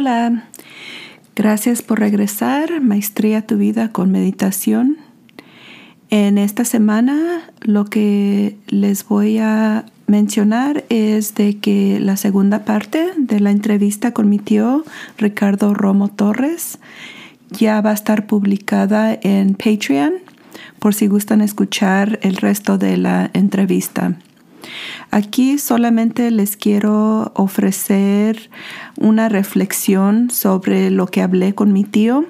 Hola, gracias por regresar, Maestría tu vida con meditación. En esta semana lo que les voy a mencionar es de que la segunda parte de la entrevista con mi tío Ricardo Romo Torres ya va a estar publicada en Patreon por si gustan escuchar el resto de la entrevista. Aquí solamente les quiero ofrecer una reflexión sobre lo que hablé con mi tío.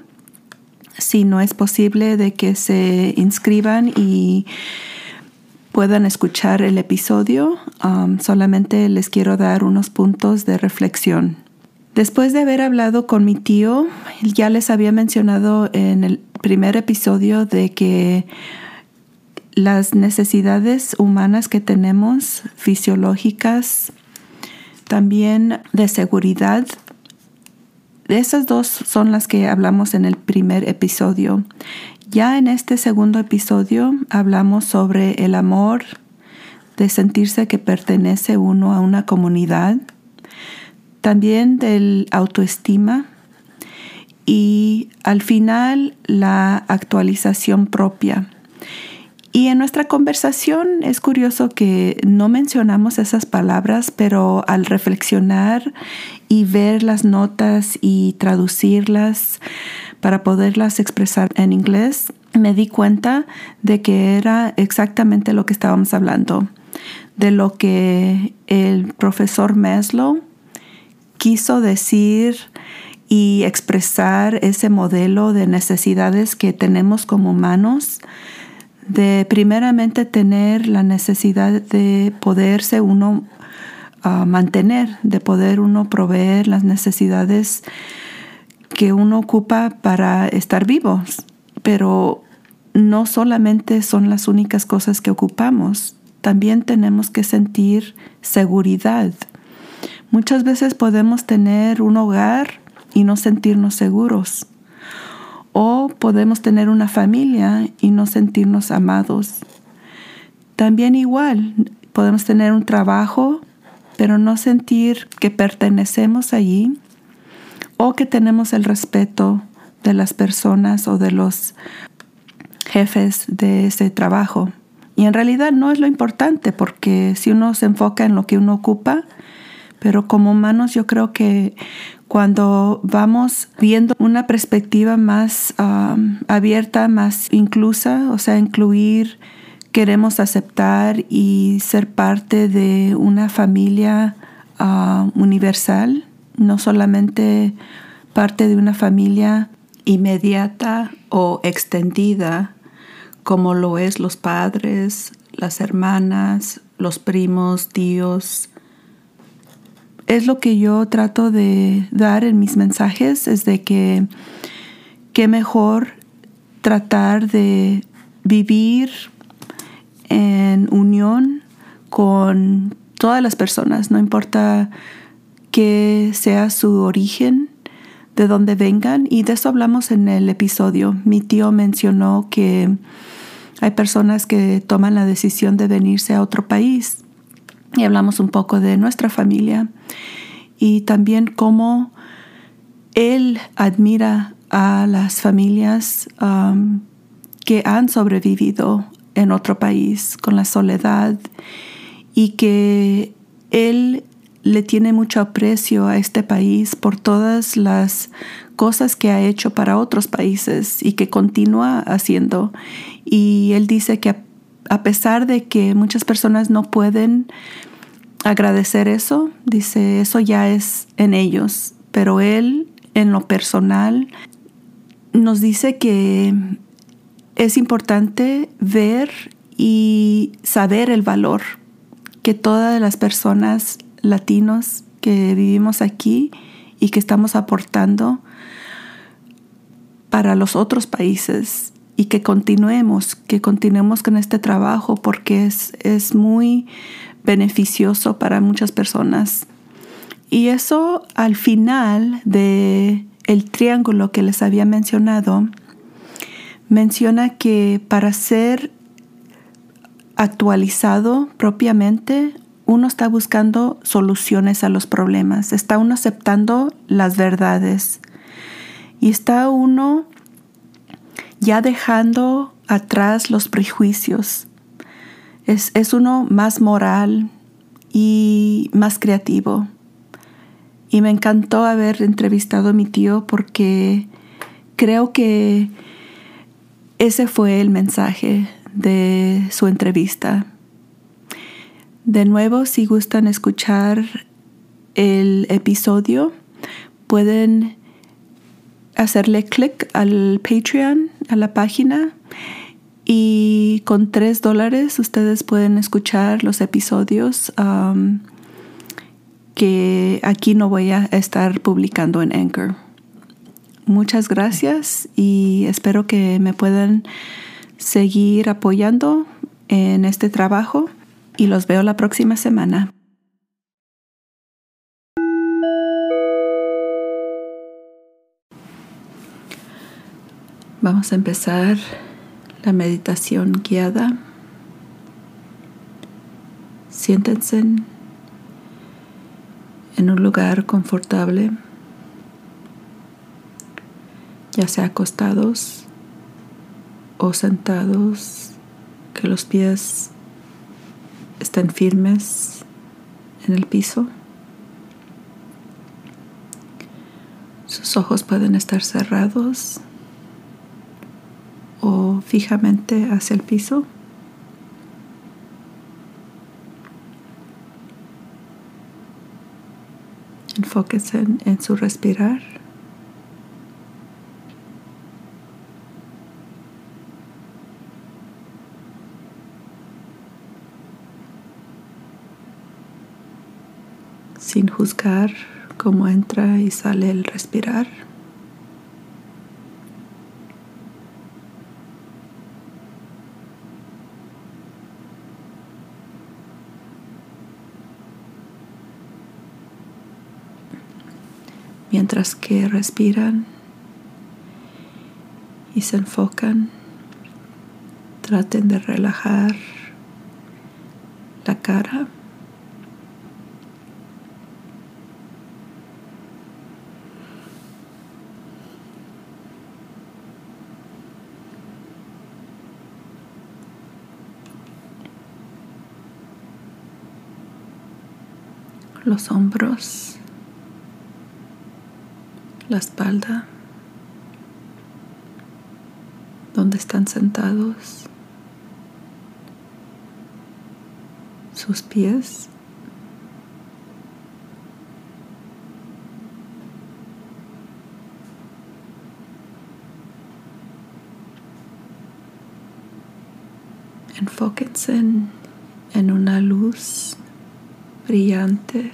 Si no es posible de que se inscriban y puedan escuchar el episodio, um, solamente les quiero dar unos puntos de reflexión. Después de haber hablado con mi tío, ya les había mencionado en el primer episodio de que las necesidades humanas que tenemos, fisiológicas, también de seguridad, esas dos son las que hablamos en el primer episodio. Ya en este segundo episodio hablamos sobre el amor, de sentirse que pertenece uno a una comunidad, también del autoestima y al final la actualización propia. Y en nuestra conversación es curioso que no mencionamos esas palabras, pero al reflexionar y ver las notas y traducirlas para poderlas expresar en inglés, me di cuenta de que era exactamente lo que estábamos hablando, de lo que el profesor Maslow quiso decir y expresar ese modelo de necesidades que tenemos como humanos de primeramente tener la necesidad de poderse uno ah, mantener, de poder uno proveer las necesidades que uno ocupa para estar vivos. Pero no solamente son las únicas cosas que ocupamos, también tenemos que sentir seguridad. Muchas veces podemos tener un hogar y no sentirnos seguros. O podemos tener una familia y no sentirnos amados. También igual, podemos tener un trabajo, pero no sentir que pertenecemos allí o que tenemos el respeto de las personas o de los jefes de ese trabajo. Y en realidad no es lo importante porque si uno se enfoca en lo que uno ocupa, pero como humanos yo creo que cuando vamos viendo una perspectiva más abierta, más inclusa, o sea, incluir, queremos aceptar y ser parte de una familia universal, no solamente parte de una familia inmediata o extendida, como lo es los padres, las hermanas, los primos, tíos, es lo que yo trato de dar en mis mensajes, es de que qué mejor tratar de vivir en unión con todas las personas, no importa que sea su origen, de dónde vengan, y de eso hablamos en el episodio. Mi tío mencionó que hay personas que toman la decisión de venirse a otro país y hablamos un poco de nuestra familia y también cómo él admira a las familias um, que han sobrevivido en otro país con la soledad y que él le tiene mucho aprecio a este país por todas las cosas que ha hecho para otros países y que continúa haciendo. Y él dice que a pesar de que muchas personas no pueden agradecer eso, dice, eso ya es en ellos, pero él en lo personal nos dice que es importante ver y saber el valor que todas las personas latinos que vivimos aquí y que estamos aportando para los otros países y que continuemos, que continuemos con este trabajo porque es, es muy beneficioso para muchas personas. Y eso al final de el triángulo que les había mencionado, menciona que para ser actualizado propiamente, uno está buscando soluciones a los problemas, está uno aceptando las verdades y está uno ya dejando atrás los prejuicios. Es, es uno más moral y más creativo. Y me encantó haber entrevistado a mi tío porque creo que ese fue el mensaje de su entrevista. De nuevo, si gustan escuchar el episodio, pueden hacerle clic al Patreon, a la página, y con tres dólares ustedes pueden escuchar los episodios um, que aquí no voy a estar publicando en Anchor. Muchas gracias y espero que me puedan seguir apoyando en este trabajo y los veo la próxima semana. Vamos a empezar la meditación guiada. Siéntense en un lugar confortable, ya sea acostados o sentados, que los pies estén firmes en el piso. Sus ojos pueden estar cerrados fijamente hacia el piso. Enfóquese en, en su respirar. sin juzgar cómo entra y sale el respirar. Que respiran y se enfocan, traten de relajar la cara. los hombros, la espalda, donde están sentados, sus pies. Enfóquense en, en una luz brillante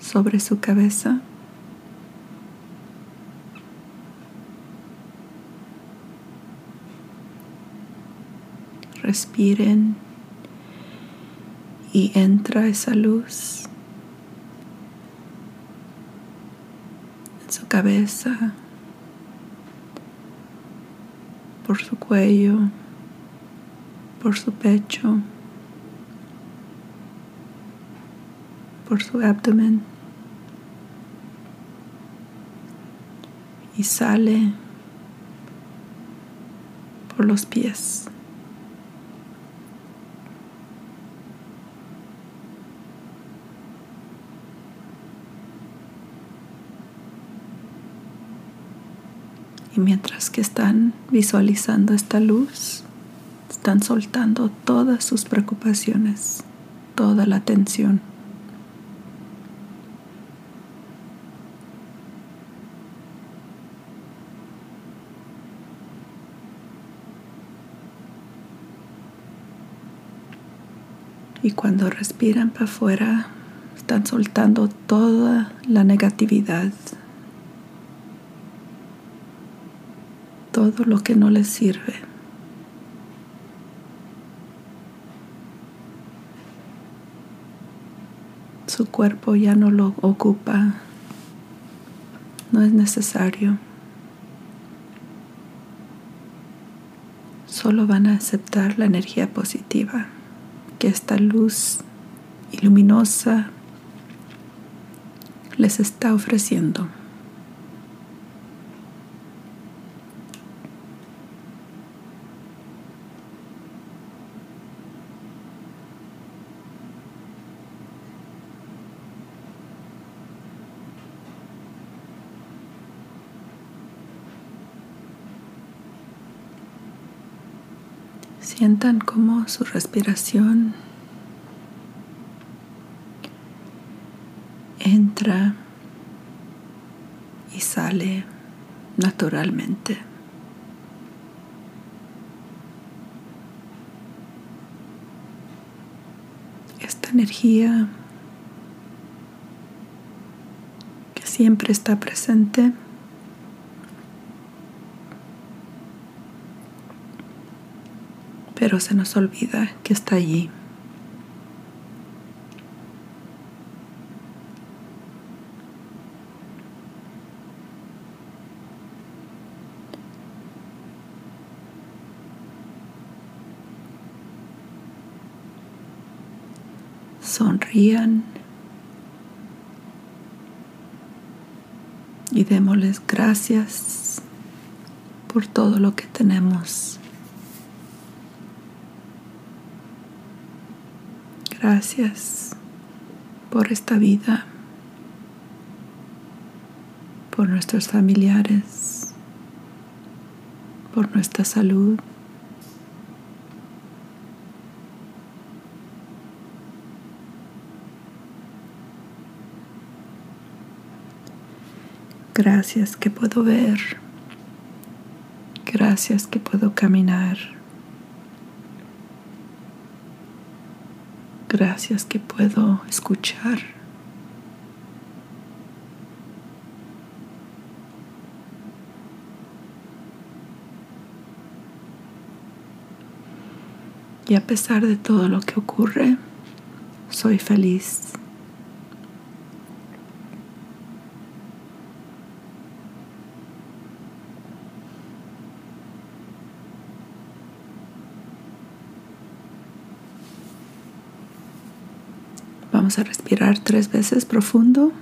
sobre su cabeza. Respiren y entra esa luz en su cabeza, por su cuello, por su pecho. por su abdomen y sale por los pies. Mientras que están visualizando esta luz, están soltando todas sus preocupaciones, toda la tensión. Y cuando respiran para afuera, están soltando toda la negatividad, todo lo que no les sirve. Su cuerpo ya no lo ocupa, no es necesario. Solo van a aceptar la energía positiva que esta luz y luminosa les está ofreciendo. Sientan como su respiración entra y sale naturalmente. Esta energía que siempre está presente pero se nos olvida que está allí. Sonrían y démosles gracias por todo lo que tenemos. Gracias por esta vida, por nuestros familiares, por nuestra salud. Gracias que puedo ver. Gracias que puedo caminar. Gracias que puedo escuchar. Y a pesar de todo lo que ocurre, soy feliz. Vamos a respirar tres veces profundo.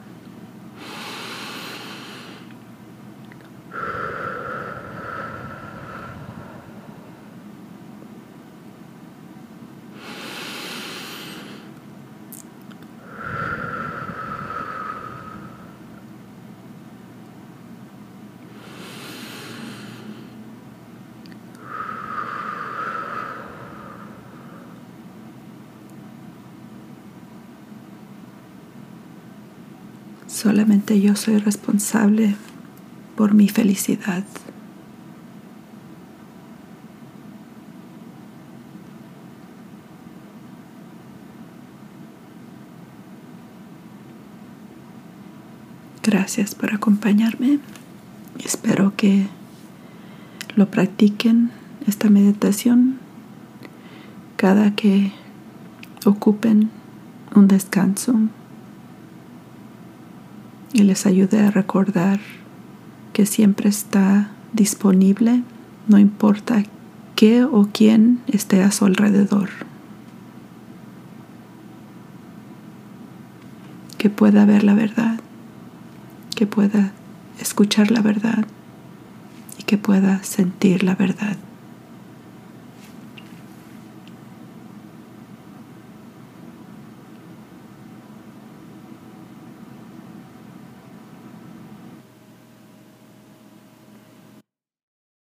Solamente yo soy responsable por mi felicidad. Gracias por acompañarme. Espero que lo practiquen esta meditación cada que ocupen un descanso y les ayude a recordar que siempre está disponible, no importa qué o quién esté a su alrededor. Que pueda ver la verdad, que pueda escuchar la verdad y que pueda sentir la verdad.